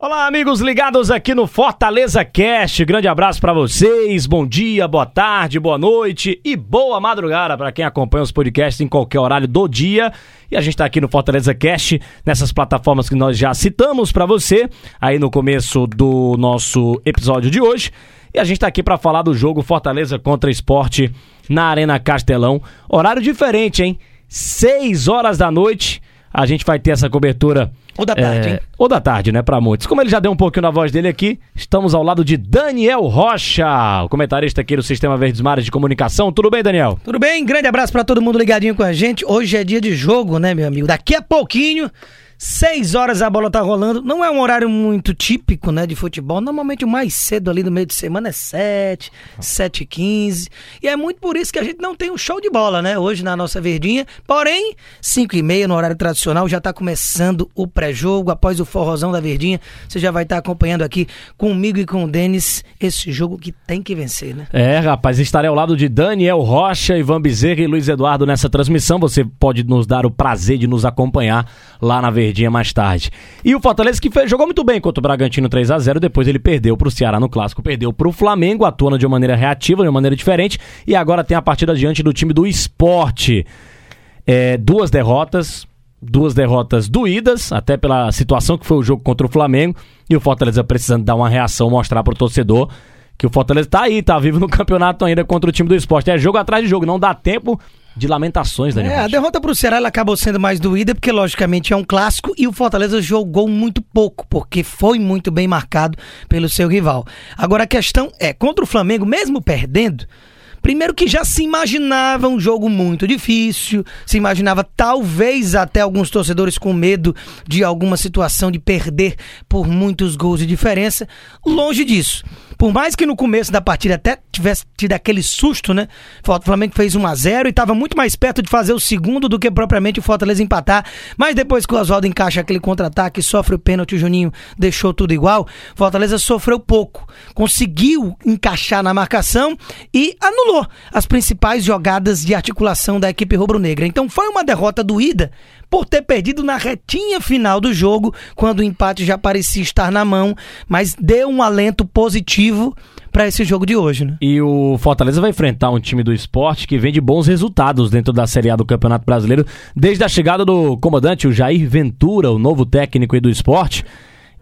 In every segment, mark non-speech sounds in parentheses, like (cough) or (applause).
Olá, amigos ligados aqui no Fortaleza Cast. Grande abraço para vocês. Bom dia, boa tarde, boa noite e boa madrugada para quem acompanha os podcasts em qualquer horário do dia. E a gente está aqui no Fortaleza Cast, nessas plataformas que nós já citamos para você aí no começo do nosso episódio de hoje. E a gente está aqui para falar do jogo Fortaleza contra Esporte na Arena Castelão. Horário diferente, hein? 6 horas da noite. A gente vai ter essa cobertura. Ou da tarde, é, hein? Ou da tarde, né, para muitos. Como ele já deu um pouquinho na voz dele aqui, estamos ao lado de Daniel Rocha, o comentarista aqui do Sistema Verdes Mares de Comunicação. Tudo bem, Daniel? Tudo bem? Grande abraço pra todo mundo ligadinho com a gente. Hoje é dia de jogo, né, meu amigo? Daqui a pouquinho, 6 horas a bola tá rolando. Não é um horário muito típico, né, de futebol. Normalmente o mais cedo ali no meio de semana é 7, 7 e 15. E é muito por isso que a gente não tem um show de bola, né, hoje na nossa verdinha. Porém, 5 e meia no horário tradicional já tá começando o pré-jogo. Após o forrozão da verdinha, você já vai estar acompanhando aqui comigo e com o Denis esse jogo que tem que vencer, né? É, rapaz, estarei ao lado de Daniel Rocha, Ivan Bezerra e Luiz Eduardo nessa transmissão. Você pode nos dar o prazer de nos acompanhar lá na Verdinha mais tarde. E o Fortaleza que fez, jogou muito bem contra o Bragantino 3 a 0 depois ele perdeu pro Ceará no Clássico, perdeu pro Flamengo, atuando de uma maneira reativa, de uma maneira diferente, e agora tem a partida diante do time do esporte. É, duas derrotas, duas derrotas doídas, até pela situação que foi o jogo contra o Flamengo, e o Fortaleza precisando dar uma reação, mostrar pro torcedor que o Fortaleza tá aí, tá vivo no (laughs) campeonato ainda contra o time do esporte. É jogo atrás de jogo, não dá tempo de lamentações, Daniel. É, a derrota pro Ceará ela acabou sendo mais doída, porque logicamente é um clássico e o Fortaleza jogou muito pouco, porque foi muito bem marcado pelo seu rival. Agora a questão é, contra o Flamengo, mesmo perdendo, Primeiro que já se imaginava um jogo muito difícil, se imaginava talvez até alguns torcedores com medo de alguma situação de perder por muitos gols de diferença. Longe disso. Por mais que no começo da partida até tivesse tido aquele susto, né? O Flamengo fez 1 a 0 e estava muito mais perto de fazer o segundo do que propriamente o Fortaleza empatar. Mas depois que o Oswaldo encaixa aquele contra-ataque, sofre o pênalti, o Juninho deixou tudo igual. Fortaleza sofreu pouco, conseguiu encaixar na marcação e anulou as principais jogadas de articulação da equipe rubro-negra. Então foi uma derrota doída por ter perdido na retinha final do jogo, quando o empate já parecia estar na mão, mas deu um alento positivo para esse jogo de hoje, né? E o Fortaleza vai enfrentar um time do esporte que vem de bons resultados dentro da Série A do Campeonato Brasileiro, desde a chegada do comandante, o Jair Ventura, o novo técnico do esporte.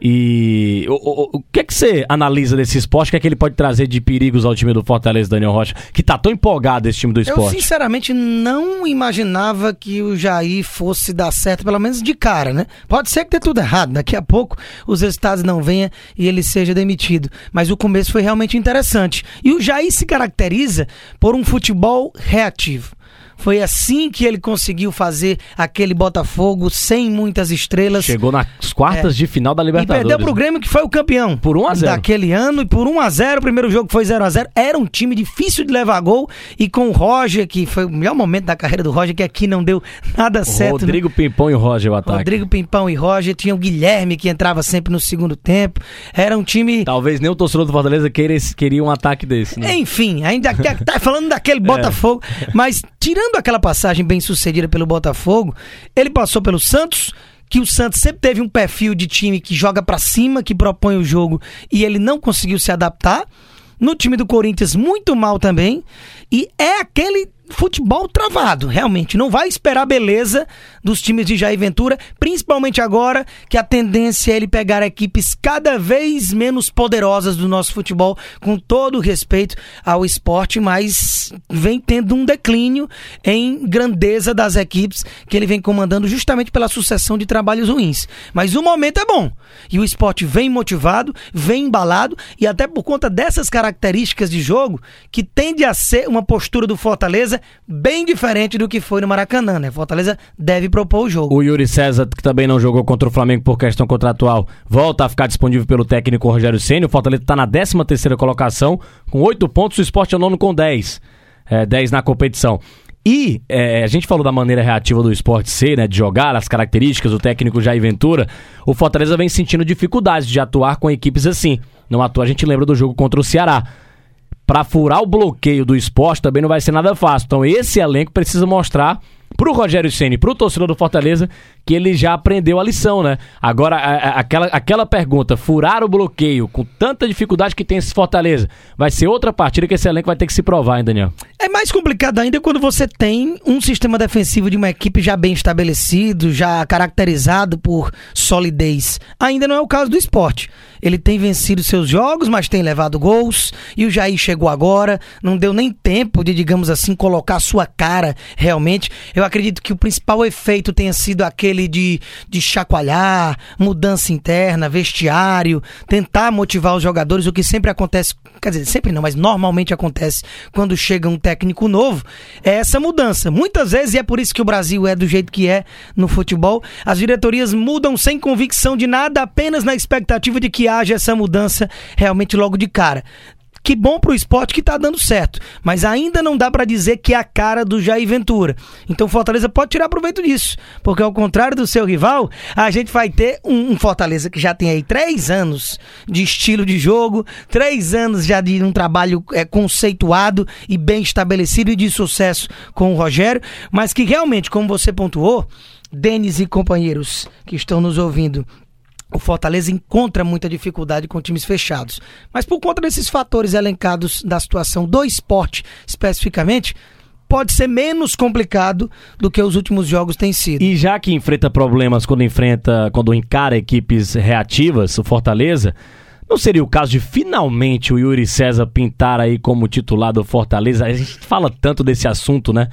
E o, o, o que é que você analisa desse esporte? O que é que ele pode trazer de perigos ao time do Fortaleza, Daniel Rocha? Que tá tão empolgado esse time do Eu esporte. sinceramente não imaginava que o Jair fosse dar certo, pelo menos de cara, né? Pode ser que dê tudo errado, daqui a pouco os resultados não venham e ele seja demitido. Mas o começo foi realmente interessante. E o Jair se caracteriza por um futebol reativo. Foi assim que ele conseguiu fazer aquele Botafogo sem muitas estrelas. Chegou nas quartas É. de final da E Libertadores. perdeu pro Grêmio, que foi o campeão. Por 1 a 0. Daquele ano, e por 1 a 0 O primeiro jogo foi 0 a 0 Era um time difícil de levar gol. E com o Roger, que foi o melhor momento da carreira do Roger, que aqui não deu nada certo. né? Rodrigo Pimpão e Roger o ataque. Rodrigo Pimpão e Roger. Tinha o Guilherme, que entrava sempre no segundo tempo. Era um time. Talvez nem o torcedor do Fortaleza queira, queria um ataque desse, né? Enfim, ainda tá falando daquele (laughs) Botafogo, mas tirando aquela passagem bem sucedida pelo Botafogo, ele passou pelo Santos, que o Santos sempre teve um perfil de time que joga pra cima, que propõe o jogo, e ele não conseguiu se adaptar. No time do Corinthians, muito mal também. E é aquele futebol travado, realmente. Não vai esperar beleza dos times de Jair Ventura, principalmente agora que a tendência é ele pegar equipes cada vez menos poderosas do nosso futebol, com todo respeito ao esporte, mas vem tendo um declínio em grandeza das equipes que ele vem comandando justamente pela sucessão de trabalhos ruins. Mas o momento é bom. E o esporte vem motivado, vem embalado e até por conta dessas características de jogo que tende a ser uma postura do Fortaleza bem diferente do que foi no Maracanã, né? Fortaleza deve propor o jogo. O Yuri César, que também não jogou contra o Flamengo por questão contratual, volta a ficar disponível pelo técnico Rogério Ceni. O Fortaleza está na 13 terceira colocação, com 8 pontos, o Sport é nono com 10. É, 10 na competição. E é, a gente falou da maneira reativa do esporte ser, né? De jogar, as características, o técnico Jair Ventura. O Fortaleza vem sentindo dificuldades de atuar com equipes assim. Não atua, a gente lembra do jogo contra o Ceará. para furar o bloqueio do esporte também não vai ser nada fácil. Então esse elenco precisa mostrar pro Rogério Ceni, pro torcedor do Fortaleza, que ele já aprendeu a lição, né? Agora, a, a, aquela, aquela pergunta, furar o bloqueio com tanta dificuldade que tem esse Fortaleza, vai ser outra partida que esse elenco vai ter que se provar, hein, Daniel? É mais complicado ainda quando você tem um sistema defensivo de uma equipe já bem estabelecido, já caracterizado por solidez. Ainda não é o caso do esporte. Ele tem vencido seus jogos, mas tem levado gols. E o Jair chegou agora, não deu nem tempo de, digamos assim, colocar sua cara realmente. Eu acredito que o principal efeito tenha sido aquele de, de chacoalhar, mudança interna, vestiário, tentar motivar os jogadores, o que sempre acontece, quer dizer, sempre não, mas normalmente acontece quando chega um técnico novo, é essa mudança. Muitas vezes, e é por isso que o Brasil é do jeito que é no futebol, as diretorias mudam sem convicção de nada, apenas na expectativa de que haja essa mudança realmente logo de cara. Que bom pro esporte que tá dando certo, mas ainda não dá para dizer que é a cara do Jair Ventura. Então Fortaleza pode tirar proveito disso, porque ao contrário do seu rival, a gente vai ter um, um Fortaleza que já tem aí três anos de estilo de jogo, três anos já de um trabalho é, conceituado e bem estabelecido e de sucesso com o Rogério, mas que realmente, como você pontuou, Denis e companheiros que estão nos ouvindo, o Fortaleza encontra muita dificuldade com times fechados. Mas por conta desses fatores elencados da situação do esporte especificamente, pode ser menos complicado do que os últimos jogos têm sido. E já que enfrenta problemas quando enfrenta, quando encara equipes reativas, o Fortaleza, não seria o caso de finalmente o Yuri César pintar aí como titular do Fortaleza? A gente fala tanto desse assunto, né?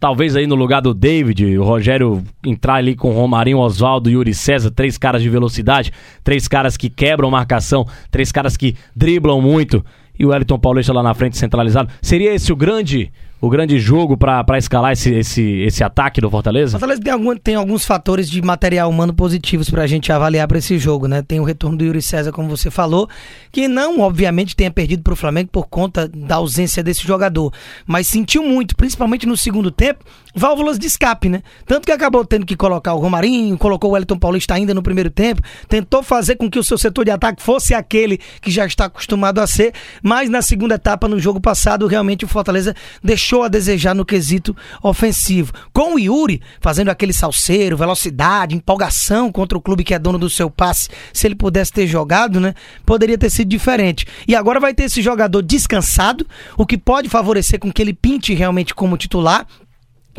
Talvez aí no lugar do David, o Rogério entrar ali com Romarinho, Oswaldo e Yuri César, três caras de velocidade, três caras que quebram marcação, três caras que driblam muito e o Wellington Paulista lá na frente centralizado. Seria esse o grande o grande jogo para escalar esse, esse, esse ataque do Fortaleza? Fortaleza tem, algum, tem alguns fatores de material humano positivos para a gente avaliar para esse jogo, né? Tem o retorno do Yuri César, como você falou, que não, obviamente, tenha perdido para o Flamengo por conta da ausência desse jogador, mas sentiu muito, principalmente no segundo tempo, válvulas de escape, né? Tanto que acabou tendo que colocar o Romarinho, colocou o Wellington Paulista ainda no primeiro tempo, tentou fazer com que o seu setor de ataque fosse aquele que já está acostumado a ser, mas na segunda etapa, no jogo passado, realmente o Fortaleza deixou a desejar no quesito ofensivo. Com o Yuri fazendo aquele salseiro, velocidade, empolgação contra o clube que é dono do seu passe, se ele pudesse ter jogado, né? Poderia ter sido diferente. E agora vai ter esse jogador descansado, o que pode favorecer com que ele pinte realmente como titular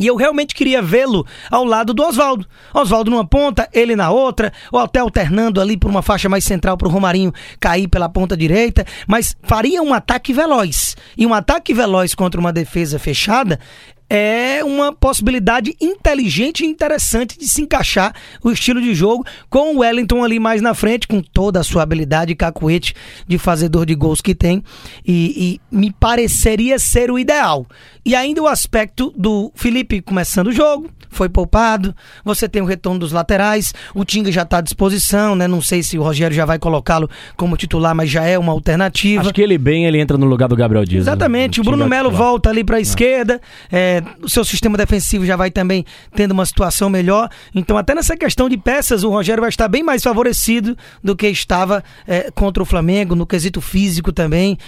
e eu realmente queria vê-lo ao lado do Oswaldo. Oswaldo numa ponta, ele na outra, ou até alternando ali por uma faixa mais central para o Romarinho cair pela ponta direita, mas faria um ataque veloz. E um ataque veloz contra uma defesa fechada é uma possibilidade inteligente e interessante de se encaixar o estilo de jogo com o Wellington ali mais na frente, com toda a sua habilidade cacuete de fazedor de gols que tem. E, e me pareceria ser o ideal. E ainda o aspecto do Felipe começando o jogo, foi poupado. Você tem o retorno dos laterais. O Tinga já está à disposição, né? Não sei se o Rogério já vai colocá-lo como titular, mas já é uma alternativa. Acho que ele bem, ele entra no lugar do Gabriel Dias. Né? Exatamente. O, o Bruno Melo volta ali para a esquerda. É, o seu sistema defensivo já vai também tendo uma situação melhor. Então, até nessa questão de peças, o Rogério vai estar bem mais favorecido do que estava é, contra o Flamengo, no quesito físico também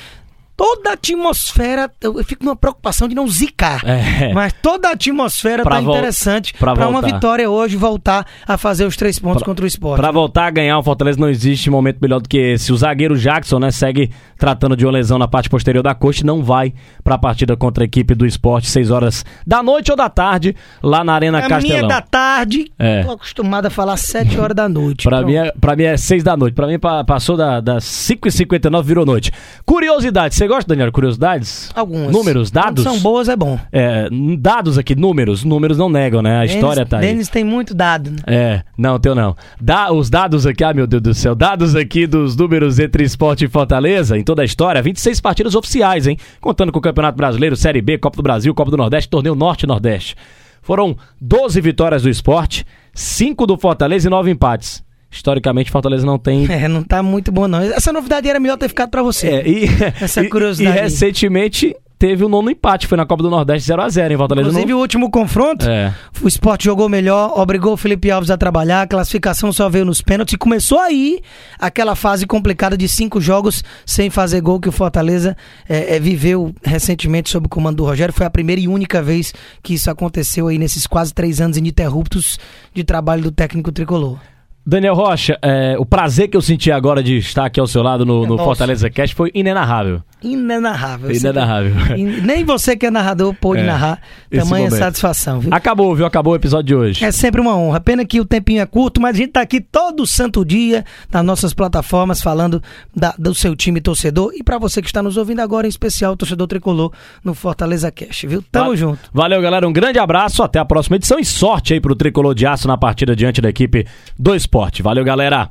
toda a atmosfera, eu fico numa preocupação de não zicar, é. mas toda a atmosfera pra tá interessante para uma vitória hoje voltar a fazer os três pontos pra, contra o esporte. Para voltar a ganhar o Fortaleza não existe momento melhor do que esse. O zagueiro Jackson, né, segue tratando de uma lesão na parte posterior da coxa e não vai para a partida contra a equipe do esporte, 6 horas da noite ou da tarde, lá na Arena a Castelão. Minha da tarde, é. tô acostumado a falar 7 horas da noite. para mim, é, pra mim é 6 da noite, para mim passou das da 5h59, virou noite. Curiosidade, você gosta, Daniel, curiosidades? Algumas. Números, dados? Quando são boas, é bom. É, dados aqui, números. Números não negam, né? A Denis, história tá aí. Denis tem muito dado. Né? É, não, teu não. Da, os dados aqui, ah, meu Deus do céu. Dados aqui dos números entre esporte e Fortaleza, em toda a história, 26 partidas oficiais, hein? Contando com o Campeonato Brasileiro, Série B, Copa do Brasil, Copa do Nordeste, Torneio Norte e Nordeste. Foram 12 vitórias do esporte, 5 do Fortaleza e 9 empates historicamente Fortaleza não tem. (laughs) É, não tá muito bom não. Essa novidade era melhor ter ficado para você. É, e, (laughs) Essa curiosidade. E, e recentemente teve o nono empate, foi na Copa do Nordeste 0x0 em Fortaleza. Inclusive o último confronto, É. o esporte jogou melhor, obrigou o Felipe Alves a trabalhar, a classificação só veio nos pênaltis e começou aí aquela fase complicada de cinco jogos sem fazer gol que o Fortaleza é, é, viveu recentemente sob o comando do Rogério. Foi a primeira e única vez que isso aconteceu aí nesses quase três anos ininterruptos de trabalho do técnico tricolor. Daniel Rocha, é, o prazer que eu senti agora de estar aqui ao seu lado no, no Nossa. Fortaleza Cast foi inenarrável. Inenarrável. Inenarrável. In- Nem você que é narrador pôde É, narrar. Tamanha momento. satisfação, viu? Acabou, viu? Acabou o episódio de hoje. É sempre uma honra. Pena que o tempinho é curto, mas a gente tá aqui todo santo dia nas nossas plataformas falando da- do seu time torcedor e pra você que está nos ouvindo agora, em especial o torcedor tricolor no Fortaleza Cash, viu? Tamo Va- junto. Valeu, galera. Um grande abraço. Até a próxima edição e sorte aí pro tricolor de aço na partida diante da equipe do esporte. Valeu, galera.